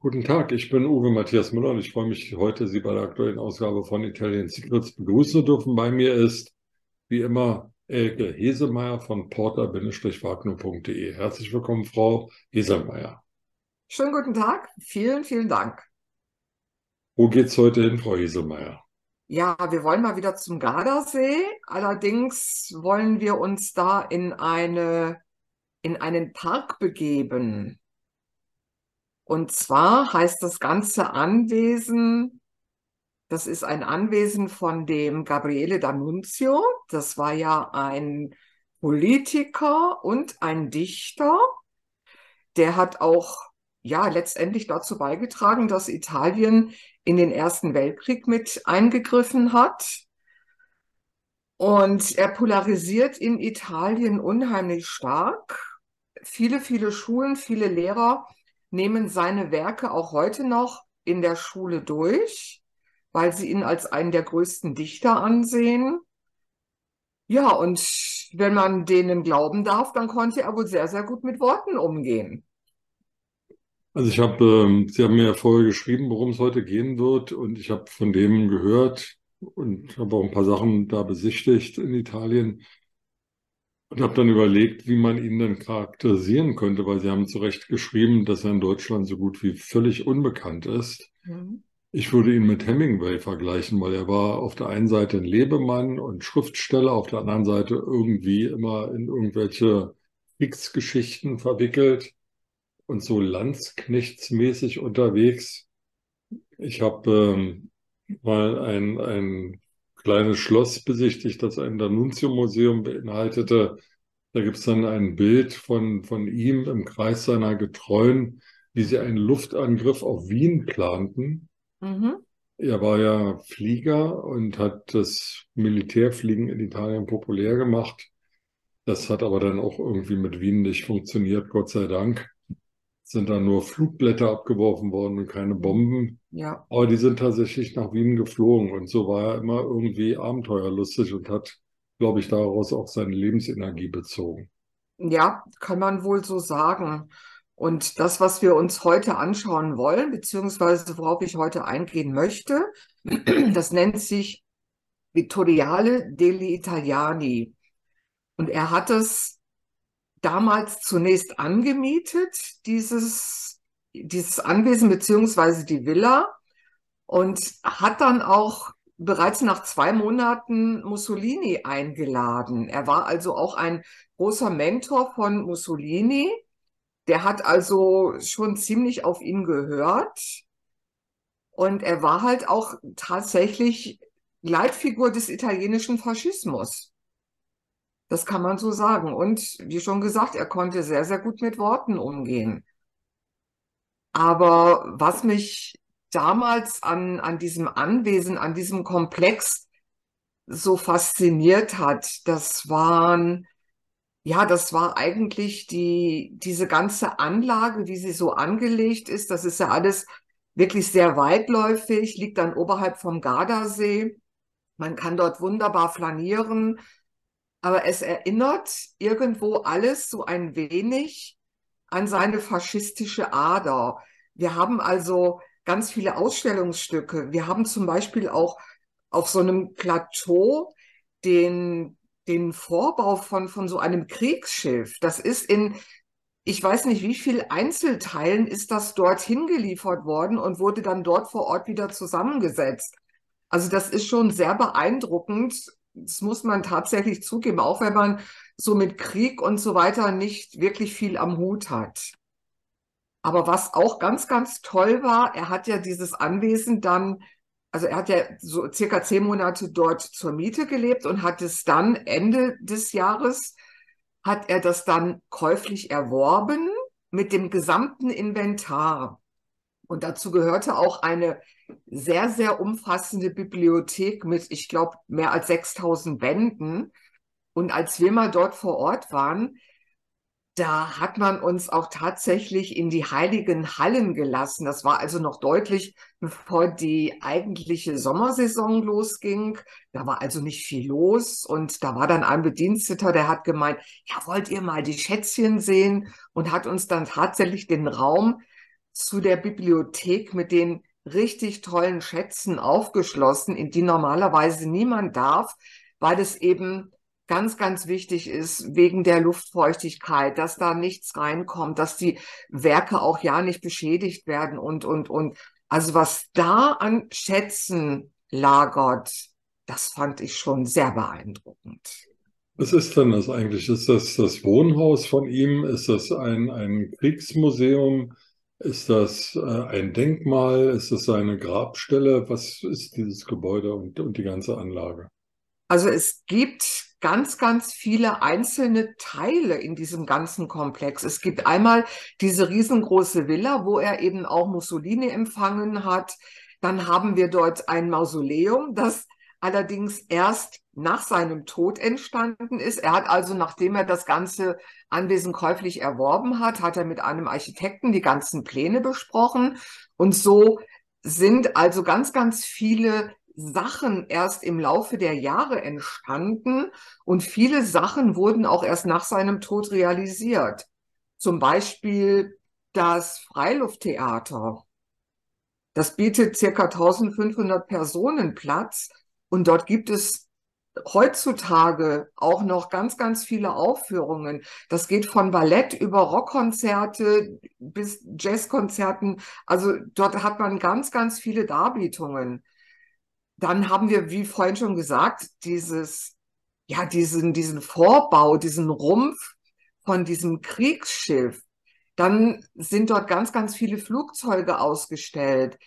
Guten Tag, ich bin Uwe Matthias Müller und ich freue mich, heute Sie bei der aktuellen Ausgabe von Italian Secrets begrüßen zu dürfen. Bei mir ist, wie immer, Elke Hesemeyer von porter-wagner.de. Herzlich willkommen, Frau Hesemeyer. Schönen guten Tag, vielen, vielen Dank. Wo geht's heute hin, Frau Hesemeyer? Ja, wir wollen mal wieder zum Gardasee. Allerdings wollen wir uns da in eine, in einen Park begeben. Und zwar heißt das ganze Anwesen, das ist ein Anwesen von dem Gabriele D'Annunzio. Das war ja ein Politiker und ein Dichter. Der hat auch ja letztendlich dazu beigetragen, dass Italien in den Ersten Weltkrieg mit eingegriffen hat. Und er polarisiert in Italien unheimlich stark. Viele, viele Schulen, viele Lehrer nehmen seine Werke auch heute noch in der Schule durch, weil sie ihn als einen der größten Dichter ansehen. Ja, und wenn man denen glauben darf, dann konnte er wohl sehr, sehr gut mit Worten umgehen. Also ich habe, ähm, Sie haben mir ja vorher geschrieben, worum es heute gehen wird, und ich habe von dem gehört und habe auch ein paar Sachen da besichtigt in Italien. Und habe dann überlegt, wie man ihn denn charakterisieren könnte, weil Sie haben zu Recht geschrieben, dass er in Deutschland so gut wie völlig unbekannt ist. Mhm. Ich würde ihn mit Hemingway vergleichen, weil er war auf der einen Seite ein Lebemann und Schriftsteller, auf der anderen Seite irgendwie immer in irgendwelche Kriegsgeschichten verwickelt und so landsknechtsmäßig unterwegs. Ich habe ähm, mal ein, ein kleines Schloss besichtigt, das ein D'Annunzio-Museum beinhaltete. Da gibt es dann ein Bild von, von ihm im Kreis seiner Getreuen, wie sie einen Luftangriff auf Wien planten. Mhm. Er war ja Flieger und hat das Militärfliegen in Italien populär gemacht. Das hat aber dann auch irgendwie mit Wien nicht funktioniert, Gott sei Dank sind da nur Flugblätter abgeworfen worden und keine Bomben. Ja. Aber die sind tatsächlich nach Wien geflogen und so war er immer irgendwie abenteuerlustig und hat, glaube ich, daraus auch seine Lebensenergie bezogen. Ja, kann man wohl so sagen. Und das, was wir uns heute anschauen wollen, beziehungsweise worauf ich heute eingehen möchte, das nennt sich Vittoriale degli Italiani. Und er hat es damals zunächst angemietet, dieses, dieses Anwesen beziehungsweise die Villa und hat dann auch bereits nach zwei Monaten Mussolini eingeladen. Er war also auch ein großer Mentor von Mussolini. Der hat also schon ziemlich auf ihn gehört. Und er war halt auch tatsächlich Leitfigur des italienischen Faschismus. Das kann man so sagen. Und wie schon gesagt, er konnte sehr, sehr gut mit Worten umgehen. Aber was mich damals an, an diesem Anwesen, an diesem Komplex so fasziniert hat, das waren, ja, das war eigentlich die, diese ganze Anlage, wie sie so angelegt ist. Das ist ja alles wirklich sehr weitläufig, liegt dann oberhalb vom Gardasee. Man kann dort wunderbar flanieren aber es erinnert irgendwo alles so ein wenig an seine faschistische Ader. Wir haben also ganz viele Ausstellungsstücke. Wir haben zum Beispiel auch auf so einem Plateau den, den Vorbau von, von so einem Kriegsschiff. Das ist in, ich weiß nicht, wie viel Einzelteilen ist das dort hingeliefert worden und wurde dann dort vor Ort wieder zusammengesetzt. Also das ist schon sehr beeindruckend das muss man tatsächlich zugeben, auch wenn man so mit Krieg und so weiter nicht wirklich viel am Hut hat. Aber was auch ganz, ganz toll war, er hat ja dieses Anwesen dann, also er hat ja so circa zehn Monate dort zur Miete gelebt und hat es dann Ende des Jahres, hat er das dann käuflich erworben mit dem gesamten Inventar. Und dazu gehörte auch eine sehr, sehr umfassende Bibliothek mit, ich glaube, mehr als 6000 Bänden. Und als wir mal dort vor Ort waren, da hat man uns auch tatsächlich in die heiligen Hallen gelassen. Das war also noch deutlich, bevor die eigentliche Sommersaison losging. Da war also nicht viel los. Und da war dann ein Bediensteter, der hat gemeint, ja, wollt ihr mal die Schätzchen sehen? Und hat uns dann tatsächlich den Raum zu der Bibliothek mit den richtig tollen Schätzen aufgeschlossen, in die normalerweise niemand darf, weil es eben ganz, ganz wichtig ist wegen der Luftfeuchtigkeit, dass da nichts reinkommt, dass die Werke auch ja nicht beschädigt werden und, und, und. Also was da an Schätzen lagert, das fand ich schon sehr beeindruckend. Was ist denn das eigentlich? Ist das das Wohnhaus von ihm? Ist das ein, ein Kriegsmuseum? Ist das äh, ein Denkmal? Ist das seine Grabstelle? Was ist dieses Gebäude und, und die ganze Anlage? Also es gibt ganz, ganz viele einzelne Teile in diesem ganzen Komplex. Es gibt einmal diese riesengroße Villa, wo er eben auch Mussolini empfangen hat. Dann haben wir dort ein Mausoleum, das allerdings erst nach seinem Tod entstanden ist. Er hat also, nachdem er das ganze Anwesen käuflich erworben hat, hat er mit einem Architekten die ganzen Pläne besprochen. Und so sind also ganz, ganz viele Sachen erst im Laufe der Jahre entstanden und viele Sachen wurden auch erst nach seinem Tod realisiert. Zum Beispiel das Freilufttheater. Das bietet circa 1500 Personen Platz und dort gibt es heutzutage auch noch ganz, ganz viele Aufführungen. Das geht von Ballett über Rockkonzerte bis Jazzkonzerten. Also dort hat man ganz, ganz viele Darbietungen. Dann haben wir, wie vorhin schon gesagt, dieses, ja, diesen, diesen Vorbau, diesen Rumpf von diesem Kriegsschiff. Dann sind dort ganz, ganz viele Flugzeuge ausgestellt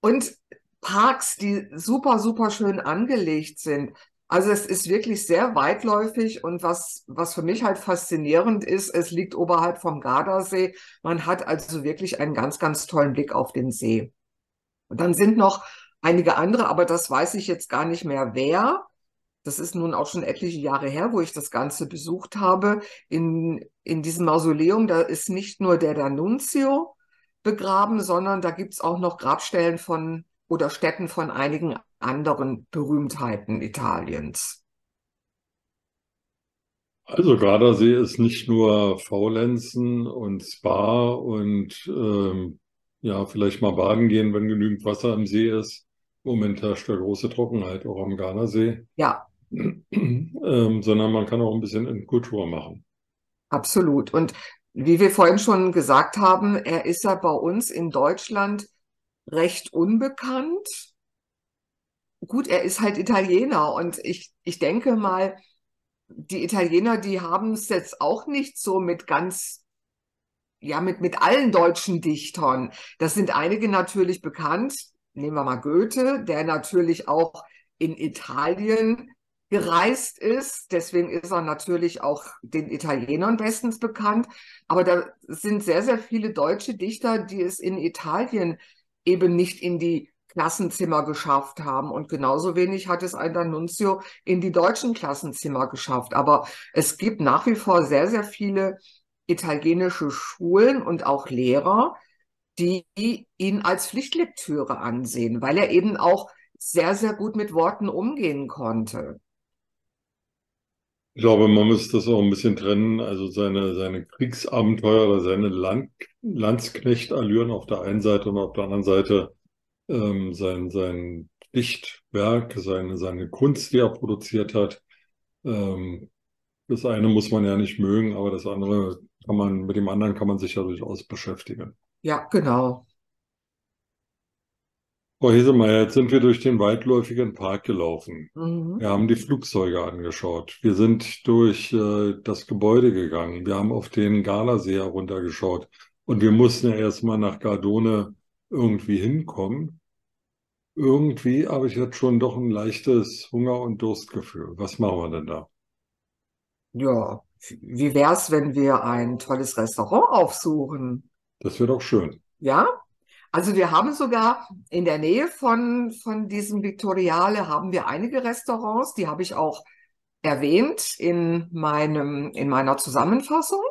und Parks, die super, super schön angelegt sind. Also es ist wirklich sehr weitläufig und was, was für mich halt faszinierend ist, es liegt oberhalb vom Gardasee. Man hat also wirklich einen ganz, ganz tollen Blick auf den See. Und dann sind noch einige andere, aber das weiß ich jetzt gar nicht mehr wer. Das ist nun auch schon etliche Jahre her, wo ich das Ganze besucht habe. In, in diesem Mausoleum, da ist nicht nur der D'Annunzio begraben, sondern da gibt es auch noch Grabstellen von oder Städten von einigen anderen Berühmtheiten Italiens. Also Gardasee ist nicht nur Faulenzen und Spa und ähm, ja, vielleicht mal baden gehen, wenn genügend Wasser im See ist. Moment herrscht ja große Trockenheit auch am Gardasee. Ja. ähm, sondern man kann auch ein bisschen in Kultur machen. Absolut. Und wie wir vorhin schon gesagt haben, er ist ja bei uns in Deutschland recht unbekannt. Gut, er ist halt Italiener und ich, ich denke mal, die Italiener, die haben es jetzt auch nicht so mit ganz, ja, mit, mit allen deutschen Dichtern. Das sind einige natürlich bekannt, nehmen wir mal Goethe, der natürlich auch in Italien gereist ist. Deswegen ist er natürlich auch den Italienern bestens bekannt. Aber da sind sehr, sehr viele deutsche Dichter, die es in Italien eben nicht in die Klassenzimmer geschafft haben. Und genauso wenig hat es ein D'Annunzio in die deutschen Klassenzimmer geschafft. Aber es gibt nach wie vor sehr, sehr viele italienische Schulen und auch Lehrer, die ihn als Pflichtlektüre ansehen, weil er eben auch sehr, sehr gut mit Worten umgehen konnte. Ich glaube, man muss das auch ein bisschen trennen. Also seine, seine Kriegsabenteuer oder seine Land, Landsknecht-Allüren auf der einen Seite und auf der anderen Seite ähm, sein, sein Dichtwerk, seine, seine Kunst, die er produziert hat. Ähm, das eine muss man ja nicht mögen, aber das andere kann man, mit dem anderen kann man sich ja durchaus beschäftigen. Ja, genau. Frau Hesemeyer, jetzt sind wir durch den weitläufigen Park gelaufen. Mhm. Wir haben die Flugzeuge angeschaut. Wir sind durch äh, das Gebäude gegangen. Wir haben auf den Gardasee heruntergeschaut. Und wir mussten ja erstmal nach Gardone irgendwie hinkommen. Irgendwie habe ich jetzt schon doch ein leichtes Hunger- und Durstgefühl. Was machen wir denn da? Ja, wie wär's, wenn wir ein tolles Restaurant aufsuchen? Das wird auch schön. Ja, also wir haben sogar in der Nähe von, von diesem Victoriale haben wir einige Restaurants, die habe ich auch erwähnt in meinem, in meiner Zusammenfassung.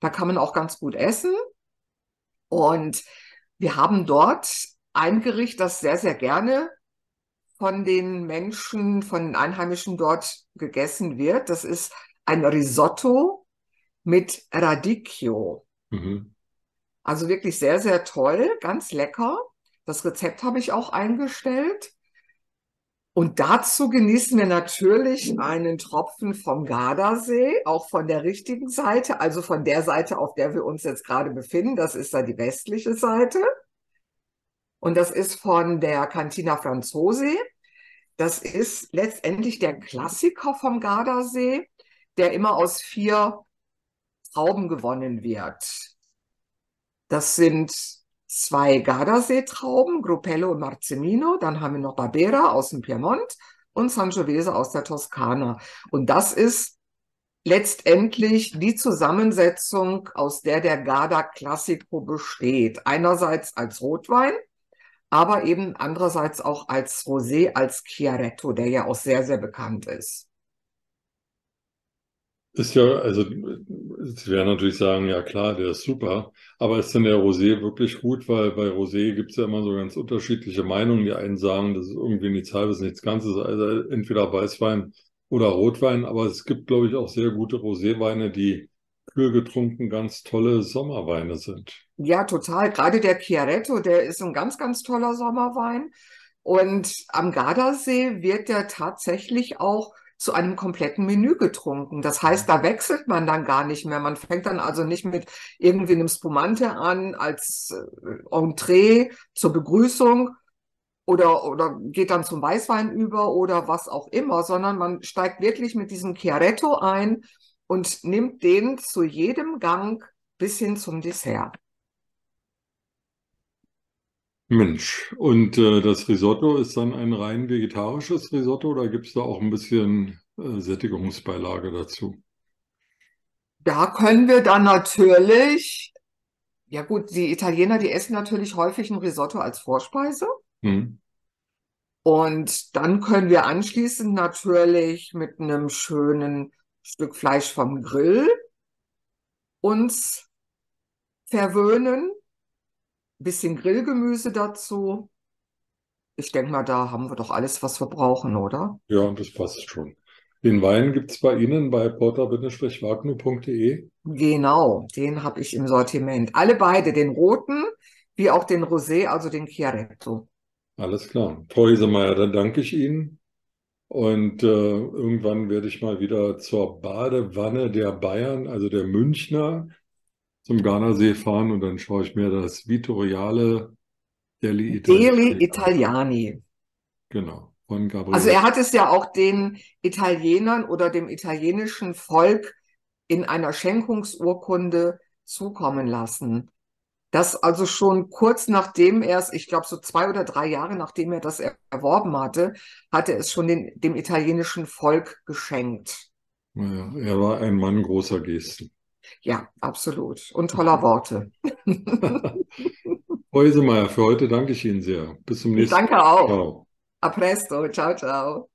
Da kann man auch ganz gut essen. Und wir haben dort ein Gericht, das sehr, sehr gerne von den Menschen, von den Einheimischen dort gegessen wird. Das ist ein Risotto mit Radicchio. Mhm. Also wirklich sehr, sehr toll, ganz lecker. Das Rezept habe ich auch eingestellt. Und dazu genießen wir natürlich einen Tropfen vom Gardasee, auch von der richtigen Seite, also von der Seite, auf der wir uns jetzt gerade befinden. Das ist da die westliche Seite. Und das ist von der Cantina Franzose. Das ist letztendlich der Klassiker vom Gardasee, der immer aus vier Trauben gewonnen wird. Das sind zwei Gardasee-Trauben, Gruppello und Marzemino. Dann haben wir noch Barbera aus dem Piemont und Sangiovese aus der Toskana. Und das ist letztendlich die Zusammensetzung, aus der der Garda Classico besteht. Einerseits als Rotwein, aber eben andererseits auch als Rosé, als Chiaretto, der ja auch sehr, sehr bekannt ist. Ist ja, also Sie werden natürlich sagen, ja klar, der ist super, aber ist denn der Rosé wirklich gut? Weil bei Rosé gibt es ja immer so ganz unterschiedliche Meinungen. Die einen sagen, das ist irgendwie nichts Halbes, nichts Ganzes, also entweder Weißwein oder Rotwein, aber es gibt, glaube ich, auch sehr gute Roséweine, die kühl getrunken ganz tolle Sommerweine sind. Ja, total. Gerade der Chiaretto, der ist ein ganz, ganz toller Sommerwein. Und am Gardasee wird der tatsächlich auch zu einem kompletten Menü getrunken. Das heißt, da wechselt man dann gar nicht mehr. Man fängt dann also nicht mit irgendwie einem Spumante an als äh, Entree zur Begrüßung oder, oder geht dann zum Weißwein über oder was auch immer, sondern man steigt wirklich mit diesem Chiaretto ein und nimmt den zu jedem Gang bis hin zum Dessert. Mensch, und äh, das Risotto ist dann ein rein vegetarisches Risotto oder gibt es da auch ein bisschen äh, Sättigungsbeilage dazu? Da können wir dann natürlich, ja gut, die Italiener, die essen natürlich häufig ein Risotto als Vorspeise. Hm. Und dann können wir anschließend natürlich mit einem schönen Stück Fleisch vom Grill uns verwöhnen bisschen Grillgemüse dazu. Ich denke mal, da haben wir doch alles, was wir brauchen, oder? Ja, das passt schon. Den Wein gibt es bei Ihnen bei porter-wagner.de? Genau, den habe ich im Sortiment. Alle beide, den roten wie auch den Rosé, also den Chiaretto. Alles klar. Frau Hesemeyer, dann danke ich Ihnen. Und äh, irgendwann werde ich mal wieder zur Badewanne der Bayern, also der Münchner, zum Gardasee fahren und dann schaue ich mir das Vittoriale Deli Italiani. Deli Italiani. Genau, von Gabriele. Also er hat es ja auch den Italienern oder dem italienischen Volk in einer Schenkungsurkunde zukommen lassen. Das also schon kurz nachdem er es, ich glaube so zwei oder drei Jahre nachdem er das erworben hatte, hatte es schon den, dem italienischen Volk geschenkt. Naja, er war ein Mann großer Gesten. Ja, absolut. Und toller Worte. Frau Isemeyer, für heute danke ich Ihnen sehr. Bis zum nächsten Mal. Danke auch. Ciao. A presto. Ciao, ciao.